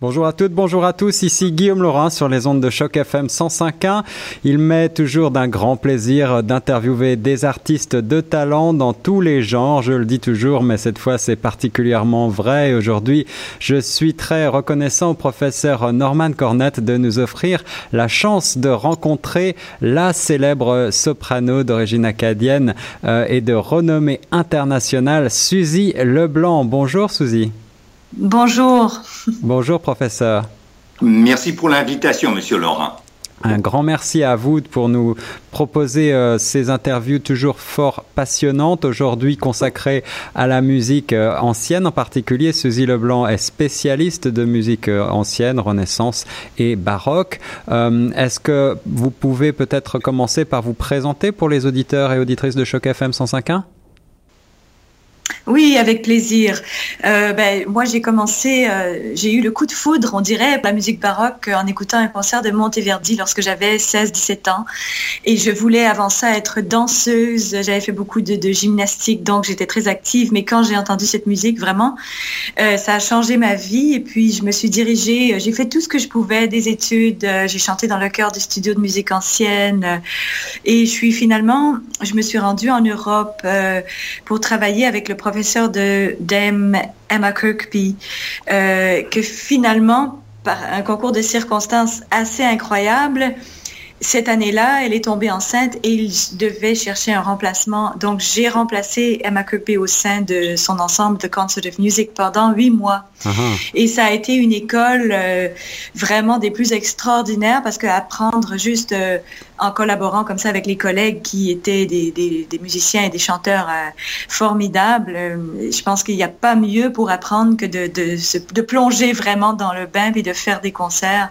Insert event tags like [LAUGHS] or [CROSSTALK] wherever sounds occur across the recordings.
Bonjour à toutes, bonjour à tous. Ici Guillaume Laurin sur les ondes de choc FM 105.1. Il m'est toujours d'un grand plaisir d'interviewer des artistes de talent dans tous les genres. Je le dis toujours, mais cette fois c'est particulièrement vrai. Aujourd'hui, je suis très reconnaissant au professeur Norman Cornette de nous offrir la chance de rencontrer la célèbre soprano d'origine acadienne euh, et de renommée internationale, Suzy Leblanc. Bonjour Suzy. Bonjour. Bonjour, professeur. Merci pour l'invitation, monsieur Laurent. Un grand merci à vous pour nous proposer euh, ces interviews toujours fort passionnantes, aujourd'hui consacrées à la musique euh, ancienne en particulier. Suzy Leblanc est spécialiste de musique euh, ancienne, renaissance et baroque. Est-ce que vous pouvez peut-être commencer par vous présenter pour les auditeurs et auditrices de Choc FM 105.1 oui, avec plaisir. Euh, ben, moi, j'ai commencé, euh, j'ai eu le coup de foudre, on dirait, la musique baroque en écoutant un concert de Monteverdi lorsque j'avais 16-17 ans. Et je voulais avant ça être danseuse. J'avais fait beaucoup de, gymnastique, donc j'étais très active. Mais quand j'ai entendu cette musique, vraiment, euh, ça a changé ma vie. Et puis, je me suis dirigée, j'ai fait tout ce que je pouvais, des études. j'ai chanté dans le chœur du studio de musique ancienne. et je suis finalement, je me suis rendue en Europe pour travailler avec le professeur professeur de Dame Emma Kirkby, euh, que finalement, par un concours de circonstances assez incroyable, cette année-là, elle est tombée enceinte et il devait chercher un remplacement. Donc, j'ai remplacé Emma Kirkby au sein de son ensemble de Concert of Music pendant huit mois. Uh-huh. Et ça a été une école euh, vraiment des plus extraordinaires parce qu'apprendre juste euh, en collaborant comme ça avec les collègues qui étaient des, des, des musiciens et des chanteurs euh, formidables, je pense qu'il n'y a pas mieux pour apprendre que de, de, de, plonger vraiment dans le bain et de faire des concerts.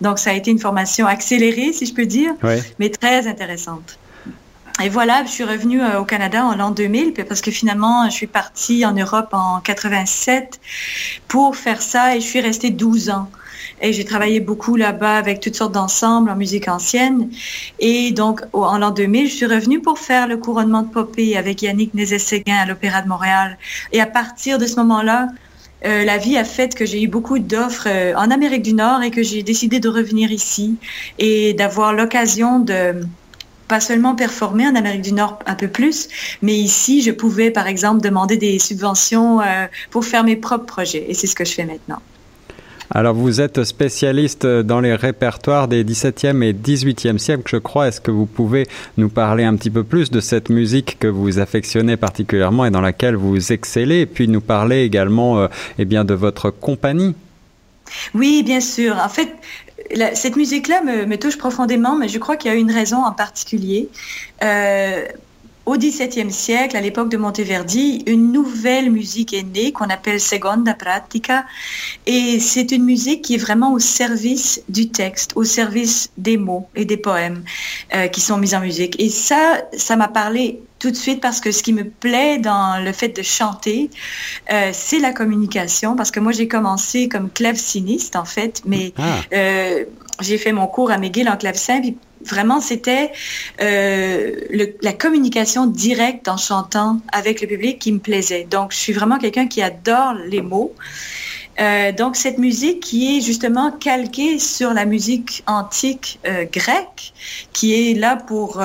Donc, ça a été une formation accélérée, si je peux dire, mais très intéressante. Et voilà, je suis revenue euh, au Canada en l'an 2000 parce que finalement, je suis partie en Europe en 87 pour faire ça et je suis restée 12 ans. Et j'ai travaillé beaucoup là-bas avec toutes sortes d'ensembles en musique ancienne. Et donc, en l'an 2000, je suis revenue pour faire le couronnement de Popée avec Yannick Nézet-Séguin à l'Opéra de Montréal. Et à partir de ce moment-là, euh, la vie a fait que j'ai eu beaucoup d'offres euh, en Amérique du Nord et que j'ai décidé de revenir ici et d'avoir l'occasion de pas seulement performer en Amérique du Nord un peu plus, mais ici, je pouvais, par exemple, demander des subventions euh, pour faire mes propres projets. Et c'est ce que je fais maintenant. Alors vous êtes spécialiste dans les répertoires des 17e et 18e siècles, je crois. Est-ce que vous pouvez nous parler un petit peu plus de cette musique que vous affectionnez particulièrement et dans laquelle vous excellez, et puis nous parler également euh, eh bien, de votre compagnie? Oui, bien sûr. En fait, cette musique-là me, touche profondément, mais je crois qu'il y a une raison en particulier. Euh, au XVIIe siècle, à l'époque de Monteverdi, une nouvelle musique est née qu'on appelle seconda pratica. Et c'est une musique qui est vraiment au service du texte, au service des mots et des poèmes euh, qui sont mis en musique. Et ça, ça m'a parlé tout de suite parce que ce qui me plaît dans le fait de chanter, euh, c'est la communication. Parce que moi, j'ai commencé comme claveciniste, en fait, mais ah. euh, j'ai fait mon cours à McGill en clavecin, puis Vraiment, c'était euh, la communication directe en chantant avec le public qui me plaisait. Donc, je suis vraiment quelqu'un qui adore les mots. Euh, donc, cette musique qui est justement calquée sur la musique antique euh, grecque, qui est là pour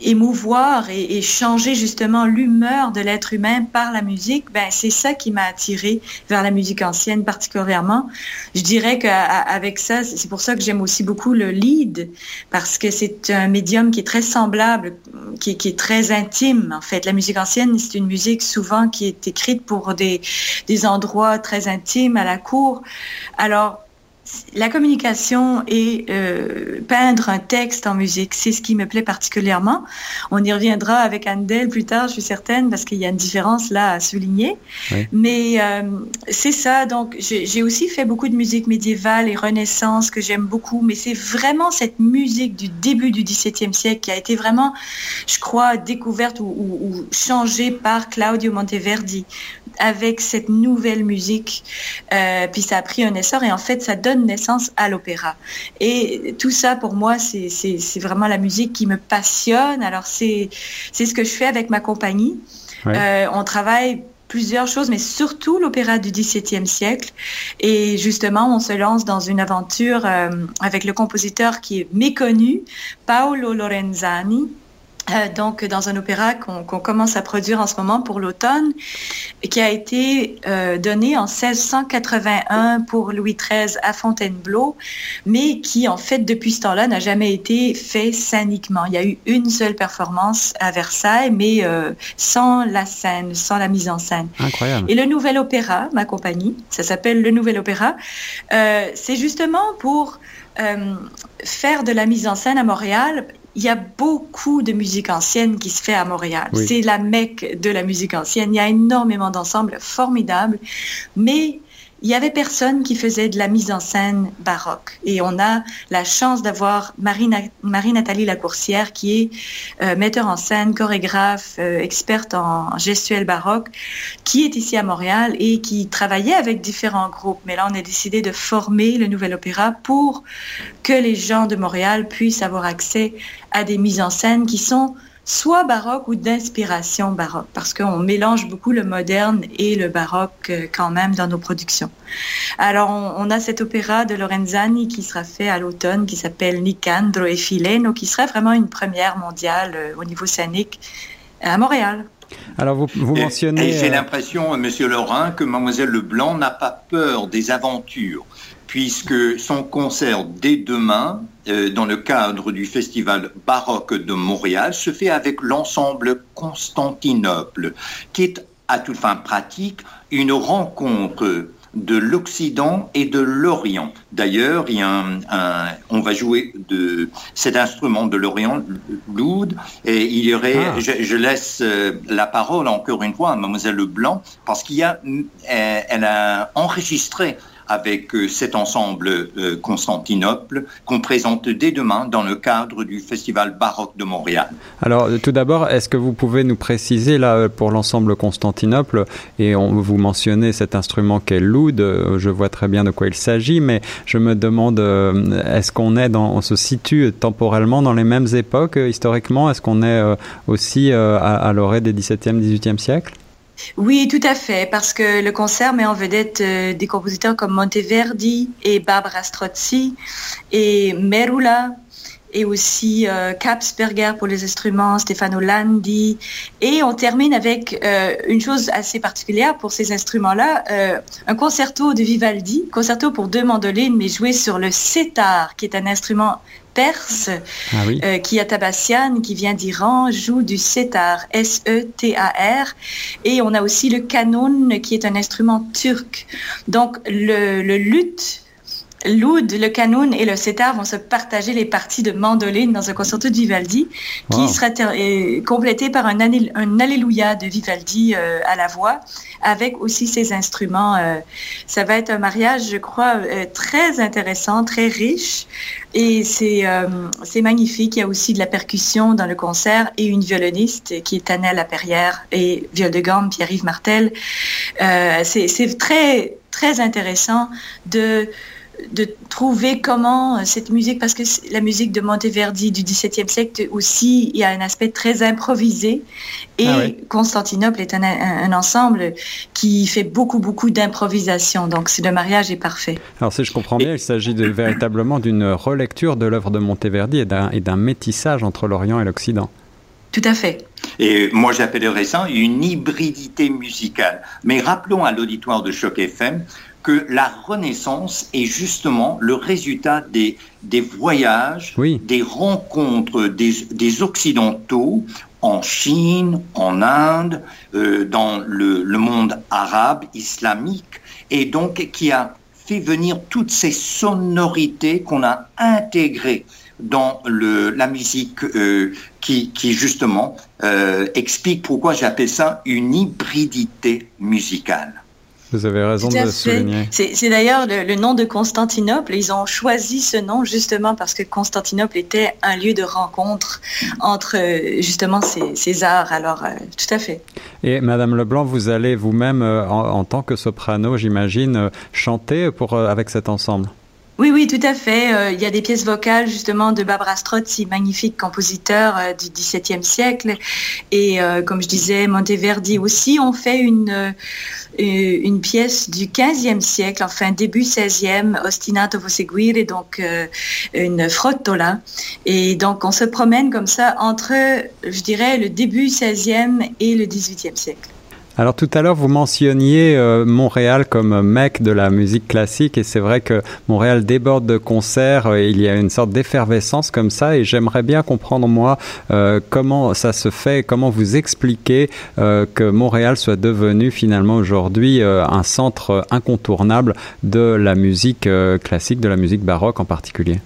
émouvoir et, changer justement l'humeur de l'être humain par la musique, ben c'est ça qui m'a attiré vers la musique ancienne particulièrement. Je dirais qu'avec ça, c'est pour ça que j'aime aussi beaucoup le lead parce que c'est un médium qui est très semblable, qui, qui, est très intime en fait. La musique ancienne, c'est une musique souvent qui est écrite pour des, des endroits très intimes à la cour. Alors la communication et euh, peindre un texte en musique, c'est ce qui me plaît particulièrement. On y reviendra avec Andel plus tard, je suis certaine, parce qu'il y a une différence là à souligner. Mais euh, c'est ça. Donc, j'ai aussi fait beaucoup de musique médiévale et renaissance que j'aime beaucoup, mais c'est vraiment cette musique du début du XVIIe siècle qui a été vraiment, je crois, découverte ou, ou changée par Claudio Monteverdi avec cette nouvelle musique. Euh, puis ça a pris un essor et en fait, ça donne naissance à l'opéra. Et tout ça, pour moi, c'est vraiment la musique qui me passionne. Alors, c'est ce que je fais avec ma compagnie. Euh, on travaille plusieurs choses, mais surtout l'opéra du XVIIe siècle. Et justement, on se lance dans une aventure euh, avec le compositeur qui est méconnu, Paolo Lorenzani, euh, donc dans un opéra qu'on commence à produire en ce moment pour l'automne, qui a été euh, donné en 1681 pour Louis XIII à Fontainebleau, mais qui en fait depuis ce temps-là n'a jamais été fait scéniquement. Il y a eu une seule performance à Versailles, mais euh, sans la scène, sans la mise en scène. Incroyable. Et le Nouvel Opéra, ma compagnie, ça s'appelle le Nouvel Opéra, c'est justement pour faire de la mise en scène à Montréal il y a beaucoup de musique ancienne qui se fait à Montréal. C'est la mecque de la musique ancienne. Il y a énormément d'ensembles formidables, mais il y avait personne qui faisait de la mise en scène baroque. Et on a la chance d'avoir Marie-Nathalie Lacourcière, qui est euh, metteur en scène, chorégraphe, euh, experte en, gestuelle baroque, qui est ici à Montréal et qui travaillait avec différents groupes. Mais là, on a décidé de former le Nouvel Opéra pour que les gens de Montréal puissent avoir accès à des mises en scène qui sont soit baroque ou d'inspiration baroque, parce qu'on mélange beaucoup le moderne et le baroque euh, quand même dans nos productions. Alors, on, a cet opéra de Lorenzani qui sera fait à l'automne, qui s'appelle Nicandro e Fileno, qui serait vraiment une première mondiale euh, au niveau scénique à Montréal. Alors, vous, vous mentionnez... J'ai euh, l'impression, Monsieur Laurent, que Mademoiselle Leblanc n'a pas peur des aventures puisque son concert dès demain, euh, dans le cadre du Festival baroque de Montréal, se fait avec l'ensemble Constantinople, qui est à toute fin pratique une rencontre de l'Occident et de l'Orient. D'ailleurs, il y a un, on va jouer de cet instrument de l'Orient, l'oud, et il y aurait, ah. je, laisse euh, la parole encore une fois à Mademoiselle Leblanc, parce qu'il y a, euh, elle a enregistré avec euh, cet ensemble euh, Constantinople qu'on présente dès demain dans le cadre du Festival baroque de Montréal. Alors tout d'abord, est-ce que vous pouvez nous préciser là pour l'ensemble Constantinople et on vous mentionnez cet instrument qu'est l'oud, euh, je vois très bien de quoi il s'agit, mais je me demande est-ce qu'on est dans, on se situe temporellement dans les mêmes époques historiquement? Est-ce qu'on est aussi à, à l'orée des 17e, 18e siècles? Oui, tout à fait, parce que le concert met en vedette euh, des compositeurs comme Monteverdi et Barbara Strozzi et Merula et aussi euh, Kapsberger pour les instruments, Stefano Landi. Et on termine avec euh, une chose assez particulière pour ces instruments-là, un concerto de Vivaldi, concerto pour deux mandolines, mais joué sur le setar, qui est un instrument perse, ah euh, qui Tabassian, qui vient d'Iran, joue du setar, S-E-T-A-R. Et on a aussi le canon, qui est un instrument turc. Donc, le, le luth l'oud, le canon et le setar vont se partager les parties de mandoline dans un concerto de Vivaldi qui sera complété par un, un, Alléluia de Vivaldi euh, à la voix avec aussi ses instruments. Euh. ça va être un mariage, je crois, euh, très intéressant, très riche et c'est c'est magnifique. Il y a aussi de la percussion dans le concert et une violoniste qui est Tanelle Laperrière et viol de gamme Pierre-Yves Martel. c'est très très intéressant de de trouver comment euh, cette musique, parce que la musique de Monteverdi du XVIIe siècle aussi, il y a un aspect très improvisé. Et ah Constantinople est un, ensemble qui fait beaucoup, beaucoup d'improvisation. Donc, le mariage est parfait. Alors, si je comprends bien, il s'agit véritablement d'une relecture de l'œuvre de Monteverdi et d'un métissage entre l'Orient et l'Occident. Tout à fait. Et moi, j'appellerais ça une hybridité musicale. Mais rappelons à l'auditoire de Choc FM que la Renaissance est justement le résultat des, des voyages, des rencontres des, Occidentaux en Chine, en Inde, euh, dans le, monde arabe, islamique, et donc qui a fait venir toutes ces sonorités qu'on a intégrées dans le, la musique euh, qui, qui, justement euh, explique pourquoi j'appelle ça une hybridité musicale. Vous avez raison de le souligner. C'est d'ailleurs le, nom de Constantinople. Ils ont choisi ce nom justement parce que Constantinople était un lieu de rencontre entre euh, justement ces, arts. Alors, euh, tout à fait. Et Madame Leblanc, vous allez vous-même, euh, en, tant que soprano, j'imagine, chanter pour, avec cet ensemble? Oui, oui, tout à fait. Euh, il y a des pièces vocales justement de Barbara Strozzi, magnifique compositeur euh, du XVIIe siècle. Et euh, comme je disais, Monteverdi aussi ont fait une, une pièce du XVe siècle, enfin début XVIe, Ostinato vo seguire, donc une frottola. Et donc on se promène comme ça entre, je dirais, le début XVIe et le XVIIIe siècle. Alors tout à l'heure, vous mentionniez euh, Montréal comme mec de la musique classique et c'est vrai que Montréal déborde de concerts, euh, il y a une sorte d'effervescence comme ça et j'aimerais bien comprendre moi euh, comment ça se fait, comment vous expliquez que Montréal soit devenu finalement aujourd'hui un centre incontournable de la musique classique, de la musique baroque en particulier.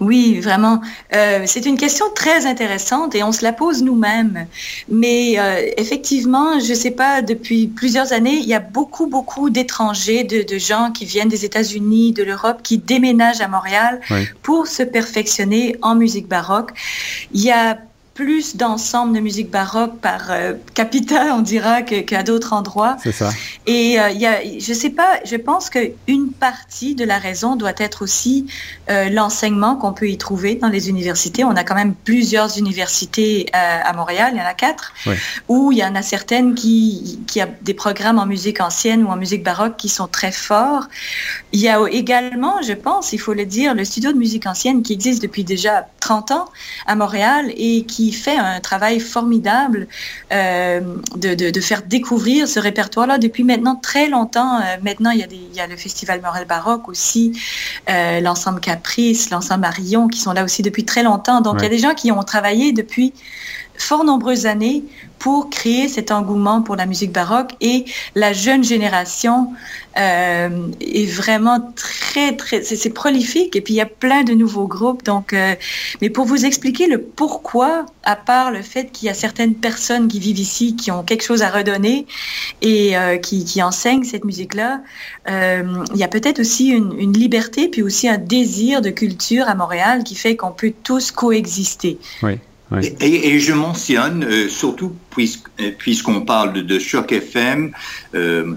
Oui, vraiment. Euh, c'est une question très intéressante et on se la pose nous-mêmes. Mais euh, effectivement, je ne sais pas, depuis plusieurs années, il y a beaucoup, beaucoup d'étrangers, de, gens qui viennent des États-Unis, de l'Europe, qui déménagent à Montréal pour se perfectionner en musique baroque. Il y a plus d'ensemble de musique baroque par euh, capita, on dira, qu'à d'autres endroits. C'est ça. Et euh, il y a, je sais pas, je pense qu'une partie de la raison doit être aussi euh, l'enseignement qu'on peut y trouver dans les universités. On a quand même plusieurs universités à Montréal, il y en a quatre, où il y en a certaines qui, qui ont des programmes en musique ancienne ou en musique baroque qui sont très forts. Il y a également, je pense, il faut le dire, le studio de musique ancienne qui existe depuis déjà 30 ans à Montréal et qui fait un travail formidable euh, de, faire découvrir ce répertoire-là depuis maintenant très longtemps. Euh, maintenant, il y, a il y, a le Festival Morel Baroque aussi, euh, l'ensemble Caprice, l'ensemble Marion, qui sont là aussi depuis très longtemps. Donc, il y a des gens qui ont travaillé depuis fort nombreuses années pour créer cet engouement pour la musique baroque. Et la jeune génération euh, est vraiment très très c'est prolifique. Et puis il y a plein de nouveaux groupes. Donc euh, mais pour vous expliquer le pourquoi à part le fait qu'il y a certaines personnes qui vivent ici qui ont quelque chose à redonner et euh, qui, qui, enseignent cette musique là il y a peut-être aussi une, une liberté puis aussi un désir de culture à Montréal qui fait qu'on peut tous coexister. Oui. Et, je mentionne, euh, surtout euh, puisqu'on parle de, Choc FM, euh,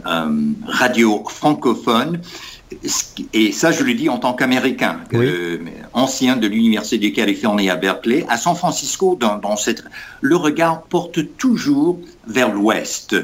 radio francophone, et ça je le dis en tant qu'Américain, ancien de l'Université de Californie à Berkeley, à San Francisco, dans, cette, le regard porte toujours vers l'ouest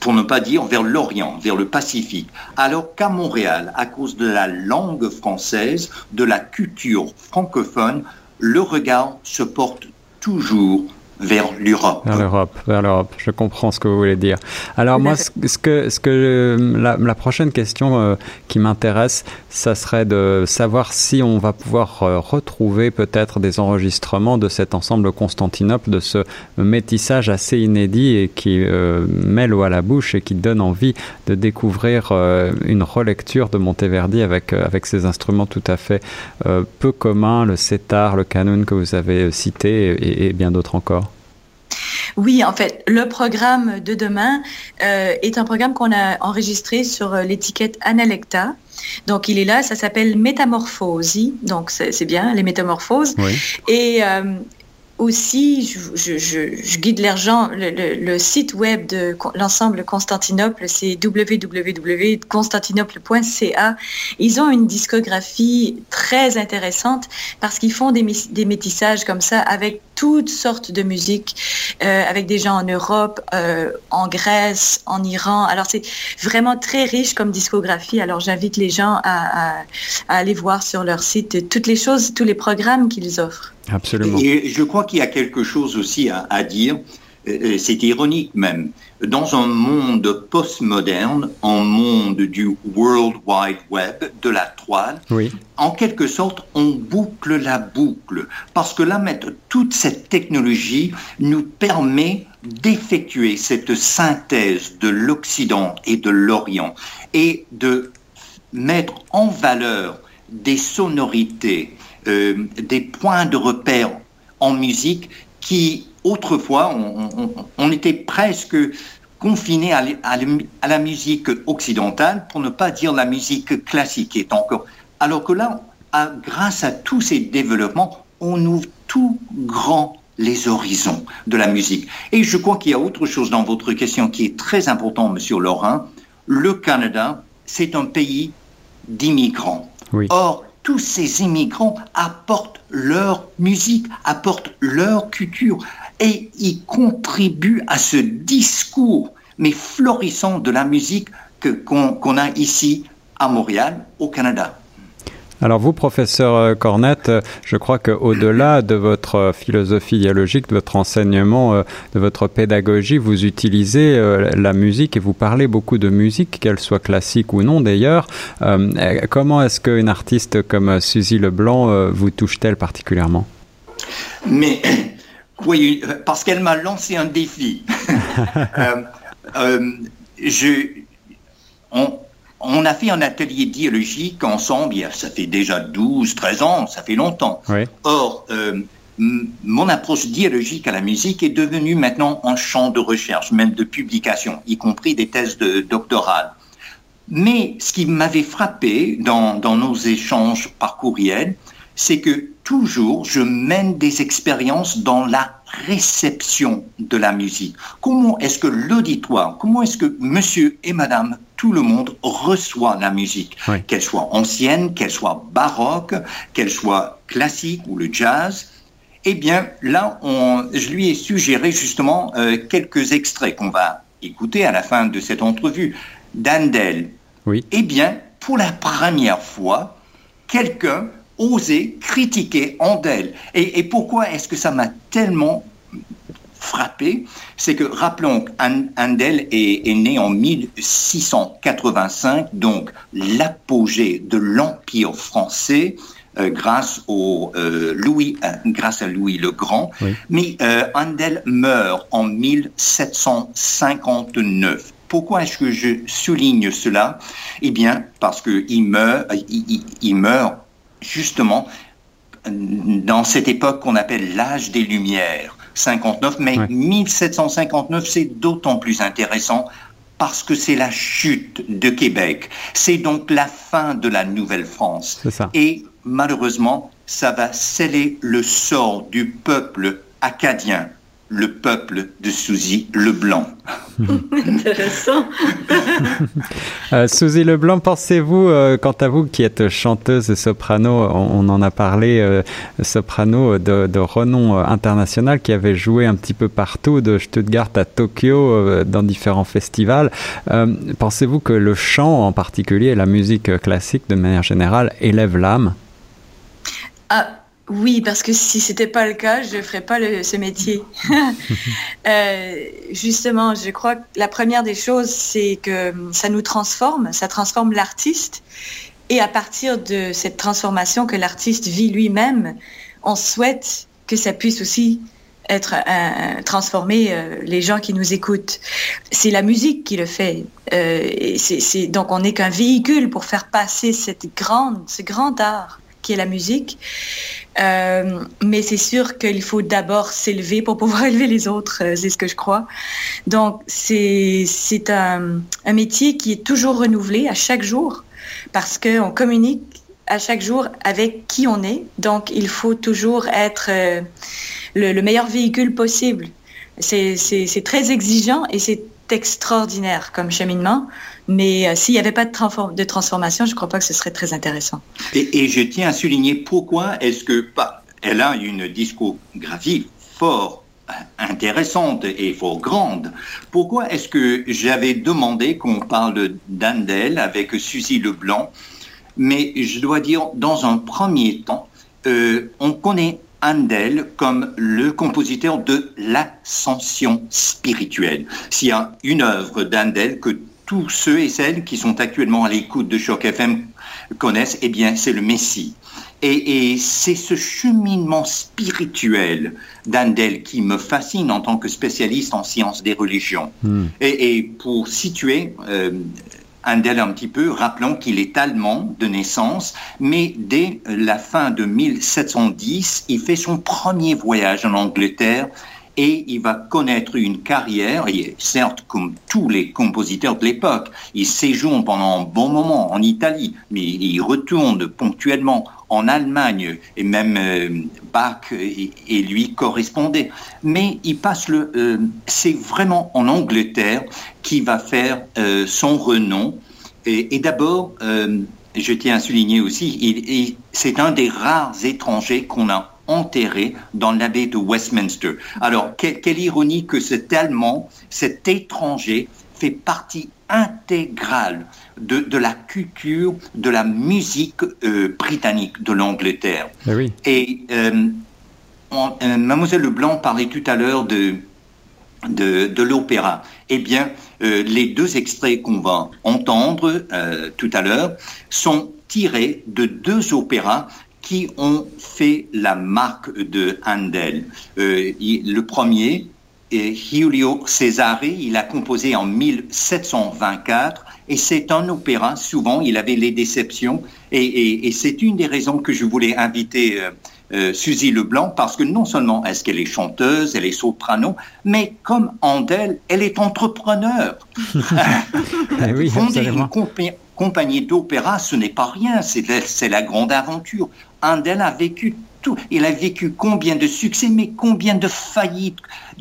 pour ne pas dire vers l'Orient, vers le Pacifique, alors qu'à Montréal, à cause de la langue française, de la culture francophone, le regard se porte toujours vers l'Europe. Vers l'Europe, vers l'Europe. Je comprends ce que vous voulez dire. Alors moi, ce, que, ce que la, prochaine question euh, qui m'intéresse, ça serait de savoir si on va pouvoir euh, retrouver peut-être des enregistrements de cet ensemble Constantinople, de ce métissage assez inédit et qui euh, met l'eau à la bouche et qui donne envie de découvrir une relecture de Monteverdi avec avec ses instruments tout à fait peu communs, le setar, le canon que vous avez cité et bien d'autres encore. Oui, en fait, le programme de demain euh, est un programme qu'on a enregistré sur euh, l'étiquette Analecta. Donc, il est là, ça s'appelle Métamorphosie. Donc, c'est bien, les métamorphoses. Et euh, aussi, je, guide l'argent, le, site web de l'ensemble Constantinople, c'est www.constantinople.ca. Ils ont une discographie très intéressante parce qu'ils font des, des, métissages comme ça avec toutes sortes de musiques, euh, avec des gens en Europe, euh, en Grèce, en Iran. Alors c'est vraiment très riche comme discographie. Alors j'invite les gens à, à aller voir sur leur site toutes les choses, tous les programmes qu'ils offrent. Absolument. Et je crois qu'il y a quelque chose aussi à, dire, c'est ironique même, dans un monde postmoderne, un monde du World Wide Web, de la toile, oui. en quelque sorte, on boucle la boucle. Parce que là, toute cette technologie nous permet d'effectuer cette synthèse de l'Occident et de l'Orient et de mettre en valeur des sonorités, euh, des points de repère en musique qui, autrefois, on, était presque confiné à, la musique occidentale, pour ne pas dire la musique classique est encore. Alors que là, grâce à tous ces développements, on ouvre tout grand les horizons de la musique. Et je crois qu'il y a autre chose dans votre question qui est très important, Monsieur Laurent. Le Canada, c'est un pays d'immigrants. Or, tous ces immigrants apportent leur musique, apportent leur culture et ils contribuent à ce discours, mais florissant de la musique qu'on a ici à Montréal, au Canada. Alors vous, professeur euh, Cornette, euh, je crois qu'au-delà de votre euh, philosophie dialogique, de votre enseignement, de votre pédagogie, vous utilisez la musique et vous parlez beaucoup de musique, qu'elle soit classique ou non d'ailleurs. Comment est-ce qu'une artiste comme Suzy Leblanc vous touche-t-elle particulièrement? Mais [CLEARS THROAT] oui, parce qu'elle m'a lancé un défi. [LAUGHS] je, on, on a fait un atelier dialogique ensemble, ça fait déjà 12, 13 ans, ça fait longtemps. Or, euh, mon approche dialogique à la musique est devenue maintenant un champ de recherche, même de publication, y compris des thèses de doctorales. Mais ce qui m'avait frappé dans, dans nos échanges par courriel, c'est que toujours je mène des expériences dans la réception de la musique. Comment est-ce que l'auditoire, comment est-ce que monsieur et madame, tout le monde reçoit la musique, qu'elle soit ancienne, qu'elle soit baroque, qu'elle soit classique ou le jazz Eh bien, là, on, je lui ai suggéré justement euh, quelques extraits qu'on va écouter à la fin de cette entrevue d'Andel. Oui. Eh bien, pour la première fois, quelqu'un oser critiquer Andel. Et, pourquoi est-ce que ça m'a tellement frappé? C'est que, rappelons qu'Andel est, est, né en 1685, donc l'apogée de l'Empire français. Euh, grâce, au, euh, Louis, euh, grâce à Louis le Grand. Mais Andel meurt en 1759. Pourquoi est-ce que je souligne cela? Eh bien, parce qu'il meurt, il meurt justement dans cette époque qu'on appelle l'âge des Lumières, 59, mais 1759, c'est d'autant plus intéressant parce que c'est la chute de Québec. C'est donc la fin de la Nouvelle-France. Et malheureusement, ça va sceller le sort du peuple acadien le peuple de Suzy Leblanc. Intéressant. [LAUGHS] euh, Suzy Leblanc, pensez-vous, euh, quant à vous qui êtes chanteuse et soprano, on, en a parlé, euh, soprano de, renom euh, international qui avait joué un petit peu partout, de Stuttgart à Tokyo, dans différents festivals. pensez-vous que le chant en particulier, la musique classique de manière générale, élève l'âme? Ah oui, parce que si c'était pas le cas, je ferais pas ce métier. [LAUGHS] euh, justement, je crois que la première des choses, c'est que ça nous transforme, ça transforme l'artiste. Et à partir de cette transformation que l'artiste vit lui-même, on souhaite que ça puisse aussi être un, transformer euh, les gens qui nous écoutent. C'est la musique qui le fait. Euh, c'est, donc on n'est qu'un véhicule pour faire passer cette grande, ce grand art qui est la musique. Euh, mais c'est sûr qu'il faut d'abord s'élever pour pouvoir [LAUGHS] élever les autres, euh, c'est ce que je crois. Donc c'est c'est un, un métier qui est toujours renouvelé à chaque jour parce qu'on communique à chaque jour avec qui on est. Donc il faut toujours être euh, le, le, meilleur véhicule possible. C'est très exigeant et c'est extraordinaire comme cheminement. Mais euh, s'il n'y avait pas de, transformation, je ne crois pas que ce serait très intéressant. Et, je tiens à souligner pourquoi est-ce que pas, elle a une discographie fort intéressante et fort grande. Pourquoi est-ce que j'avais demandé qu'on parle d'Andel avec Suzy Leblanc? Mais je dois dire, dans un premier temps, euh, on connaît Handel comme le compositeur de l'ascension spirituelle. S'il y a une œuvre d'Handel que tous ceux et celles qui sont actuellement à l'écoute de Choc FM connaissent, eh bien, c'est le Messie. Et, c'est ce cheminement spirituel d'Andel qui me fascine en tant que spécialiste en sciences des religions. Hmm. Et, pour situer euh, Andel un petit peu, rappelons qu'il est allemand de naissance, mais dès la fin de 1710, il fait son premier voyage en Angleterre et il va connaître une carrière, certes comme tous les compositeurs de l'époque, il séjourne pendant un bon moment en Italie, mais il retourne ponctuellement en Allemagne, et même euh, Bach et, lui correspondaient. Mais il passe le... Euh, c'est vraiment en Angleterre qu'il va faire euh, son renom, et, et d'abord je tiens à souligner aussi, c'est un des rares étrangers qu'on a enterré dans l'abbaye de Westminster. Alors, quelle ironie que cet Allemand, cet étranger, fait partie intégrale de, la culture, de la musique euh, britannique de l'Angleterre. Oui. Et euh, euh, Mademoiselle Leblanc parlait tout à l'heure de, de, l'opéra. Eh bien, les deux extraits qu'on va entendre tout à l'heure sont tirés de deux opéras qui ont fait la marque de Handel. le premier, Giulio Cesare, il a composé en 1724 et c'est un opéra, souvent il avait les déceptions. Et, c'est une des raisons que je voulais inviter euh, euh, Suzy Leblanc parce que non seulement est-ce qu'elle est chanteuse, elle est soprano, mais comme Handel, elle est entrepreneur. Eh [LAUGHS] oui, Fonder une compagnie d'opéra, ce n'est pas rien, c'est la grande aventure. Handel a vécu il a vécu combien de succès, mais combien de faillites,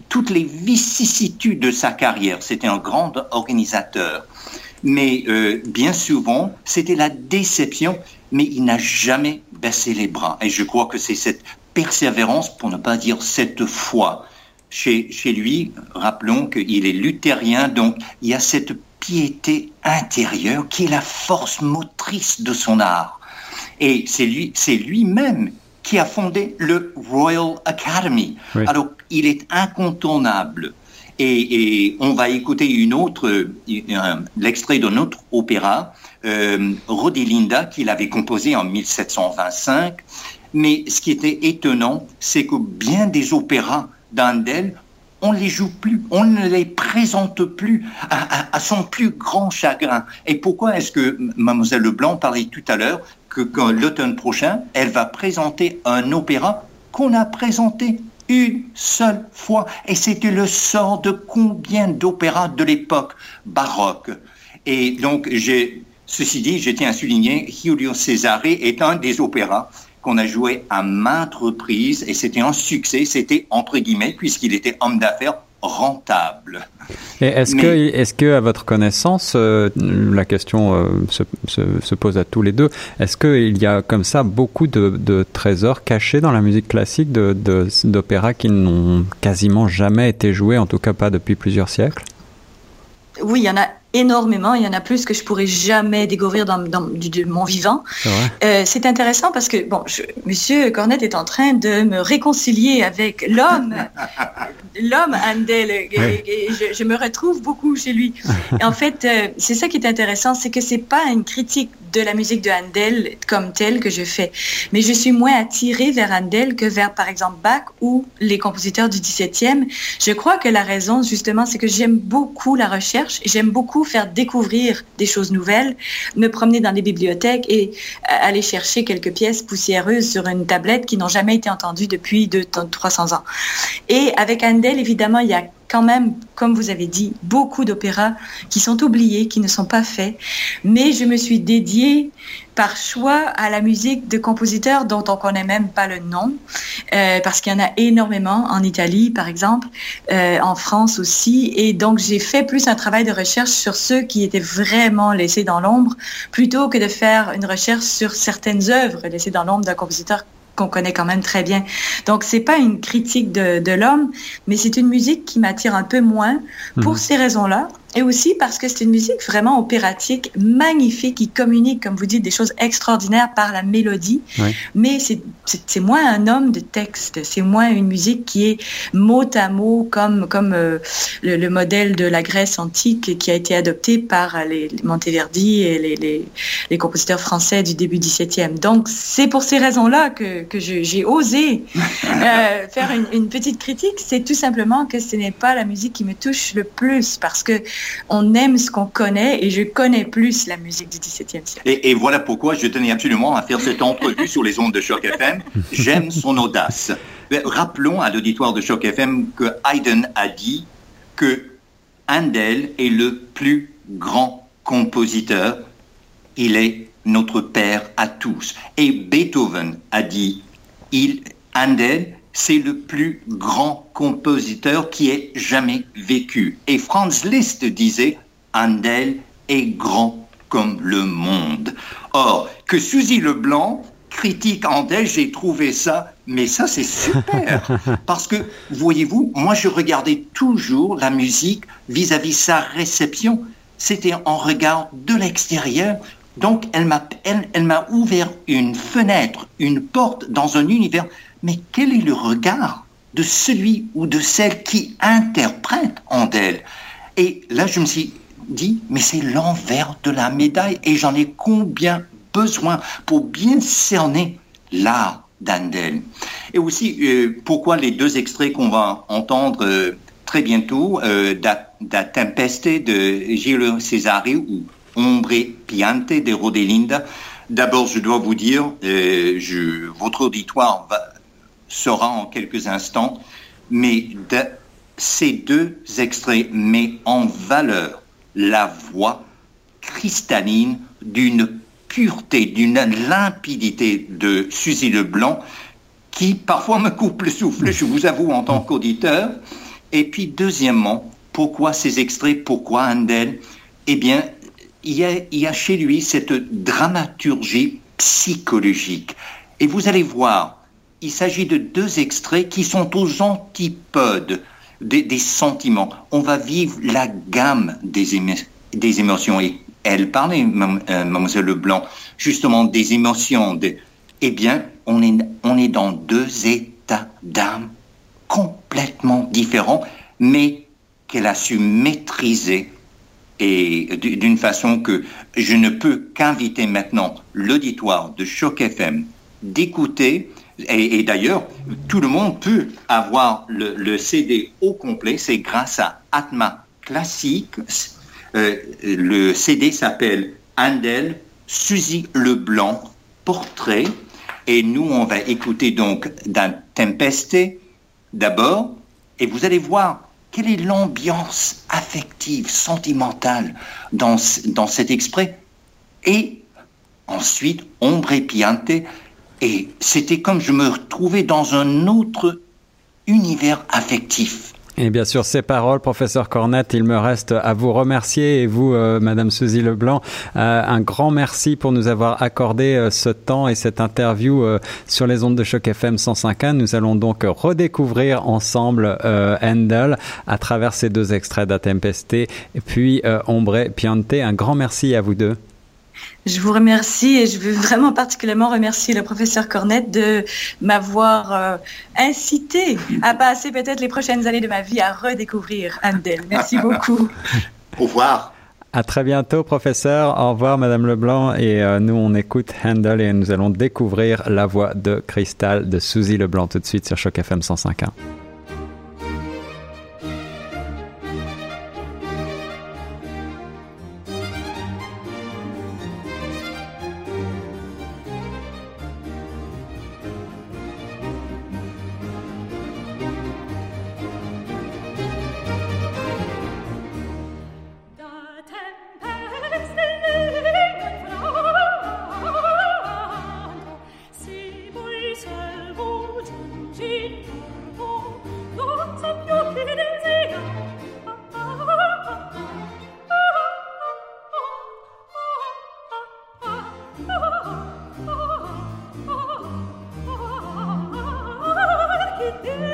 toutes les vicissitudes de sa carrière. C'était un grand organisateur. Mais euh, bien souvent, c'était la déception, mais il n'a jamais baissé les bras. Et je crois que c'est cette persévérance, pour ne pas dire cette foi. Chez, chez lui, rappelons qu'il est luthérien, donc il y a cette piété intérieure qui est la force motrice de son art. Et c'est lui, c'est lui-même qui a fondé le Royal Academy. Alors, il est incontournable. Et, on va écouter l'extrait d'un autre opéra, euh, Rodilinda, qu'il avait composé en 1725. Mais ce qui était étonnant, c'est que bien des opéras d'Andel, on ne les joue plus, on ne les présente plus à, à son plus grand chagrin. Et pourquoi est-ce que Mademoiselle Leblanc parlait tout à l'heure que, l'automne prochain, elle va présenter un opéra qu'on a présenté une seule fois. Et c'était le sort de combien d'opéras de l'époque baroque. Et donc, j'ai, ceci dit, je tiens à souligner, Giulio Cesare est un des opéras qu'on a joué à maintes reprises et c'était un succès, c'était entre guillemets, puisqu'il était homme d'affaires rentable. est-ce que, est-ce que, à votre connaissance, euh, la question euh, se, se, pose à tous les deux, est-ce qu'il y a comme ça beaucoup de, trésors cachés dans la musique classique de, d'opéras qui n'ont quasiment jamais été joués, en tout cas pas depuis plusieurs siècles? Oui, il y en a énormément. Il y en a plus que je pourrais jamais découvrir dans, dans de mon vivant. Euh, c'est intéressant parce que, bon, je, Monsieur Cornette est en train de me réconcilier avec l'homme, [LAUGHS] l'homme Handel. Et, je, je, me retrouve beaucoup chez lui. Et en fait, euh, c'est ça qui est intéressant, c'est que c'est pas une critique de la musique de Handel comme telle que je fais, mais je suis moins attirée vers Handel que vers, par exemple, Bach ou les compositeurs du 17e. Je crois que la raison, justement, c'est que j'aime beaucoup la recherche, j'aime beaucoup faire découvrir des choses nouvelles, me promener dans des bibliothèques et euh, aller chercher quelques pièces poussiéreuses sur une tablette qui n'ont jamais été entendues depuis 300 ans. Et avec Handel, évidemment, il y a quand même, comme vous avez dit, beaucoup d'opéras qui sont oubliés, qui ne sont pas faits. Mais je me suis dédiée par choix à la musique de compositeurs dont on connaît même pas le nom, euh, parce qu'il y en a énormément en Italie, par exemple, euh, en France aussi. Et donc, j'ai fait plus un travail de recherche sur ceux qui étaient vraiment laissés dans l'ombre, plutôt que de faire une recherche sur certaines œuvres laissées dans l'ombre d'un compositeur qu'on connaît quand même très bien. Donc c'est pas une critique de, de l'homme, mais c'est une musique qui m'attire un peu moins pour mhm. ces raisons-là. Et aussi parce que c'est une musique vraiment opératique, magnifique, qui communique, comme vous dites, des choses extraordinaires par la mélodie. Mais c'est moins un homme de texte, c'est moins une musique qui est mot à mot, comme, comme euh, le, modèle de la Grèce antique qui a été adopté par les, Monteverdi et les, les, les, compositeurs français du début 17e. Donc c'est pour ces raisons-là que, que j'ai osé euh, [LAUGHS] faire une, une petite critique. C'est tout simplement que ce n'est pas la musique qui me touche le plus parce que on aime ce qu'on connaît et je connais plus la musique du XVIIe siècle. Et, voilà pourquoi je tenais absolument à faire cette entrevue sur les ondes de Choc FM. J'aime son audace. Rappelons à l'auditoire de Choc FM que Haydn a dit que Handel est le plus grand compositeur. Il est notre père à tous. Et Beethoven a dit, il, Handel c'est le plus grand compositeur qui ait jamais vécu. Et Franz Liszt disait, Handel est grand comme le monde. Or, que Suzy Leblanc critique Andel, j'ai trouvé ça, mais ça c'est super. [LAUGHS] Parce que, voyez-vous, moi je regardais toujours la musique vis-à-vis sa réception. C'était en regard de l'extérieur. Donc elle m'a, elle, elle m'a ouvert une fenêtre, une porte dans un univers. Mais quel est le regard de celui ou de celle qui interprète Andel? Et là je me suis dit, mais c'est l'envers de la médaille et j'en ai combien besoin pour bien cerner l'art d'Andel? Et aussi, euh, pourquoi les deux extraits qu'on va entendre euh, très bientôt, euh, da, Tempeste de Gilles Cesare ou Ombre Piante de Rodelinda? D'abord, je dois vous dire, votre auditoire va, sera en quelques instants, mais ces deux extraits mettent en valeur la voix cristalline d'une pureté, d'une limpidité de Suzy Leblanc qui parfois me coupe le souffle, je vous avoue, en tant qu'auditeur. Et puis, deuxièmement, pourquoi ces extraits, pourquoi Handel? Eh bien, il y, a, il y a chez lui cette dramaturgie psychologique. Et vous allez voir, il s'agit de deux extraits qui sont aux antipodes des, sentiments. On va vivre la gamme des, émotions. Et elle parlait, euh, mademoiselle Leblanc, justement des émotions. Eh bien, on est, on est dans deux états d'âme complètement différents, mais qu'elle a su maîtriser et d'une façon que je ne peux qu'inviter maintenant l'auditoire de Choc FM d'écouter. Et, d'ailleurs, tout le monde peut avoir le, CD au complet. C'est grâce à Atma Classique, euh, le CD s'appelle Andel, Suzy Leblanc, Portrait. Et nous, on va écouter donc d'un Tempeste d'abord. Et vous allez voir quelle est l'ambiance affective, sentimentale dans, dans cet extrait. Et ensuite, Ombre Piante. Et c'était comme je me retrouvais dans un autre univers affectif. Et bien sûr, ces paroles, professeur Cornette, il me reste à vous remercier et vous, euh, Madame Suzy Leblanc, euh, un grand merci pour nous avoir accordé euh, ce temps et cette interview sur les ondes de choc FM 105.1. Nous allons donc redécouvrir ensemble Handel à travers ces deux extraits d'Atempeste et puis Ombre Piante. Un grand merci à vous deux. Je vous remercie et je veux vraiment particulièrement remercier le professeur Cornette de m'avoir euh, incité à passer peut-être les prochaines années de ma vie à redécouvrir Handel. Merci beaucoup. [LAUGHS] Au revoir. À très bientôt, professeur. Au revoir, Madame Leblanc. Et euh, nous, on écoute Handel et nous allons découvrir la voix de Cristal de Suzy Leblanc tout de suite sur Choc FM 105.1. Happy day.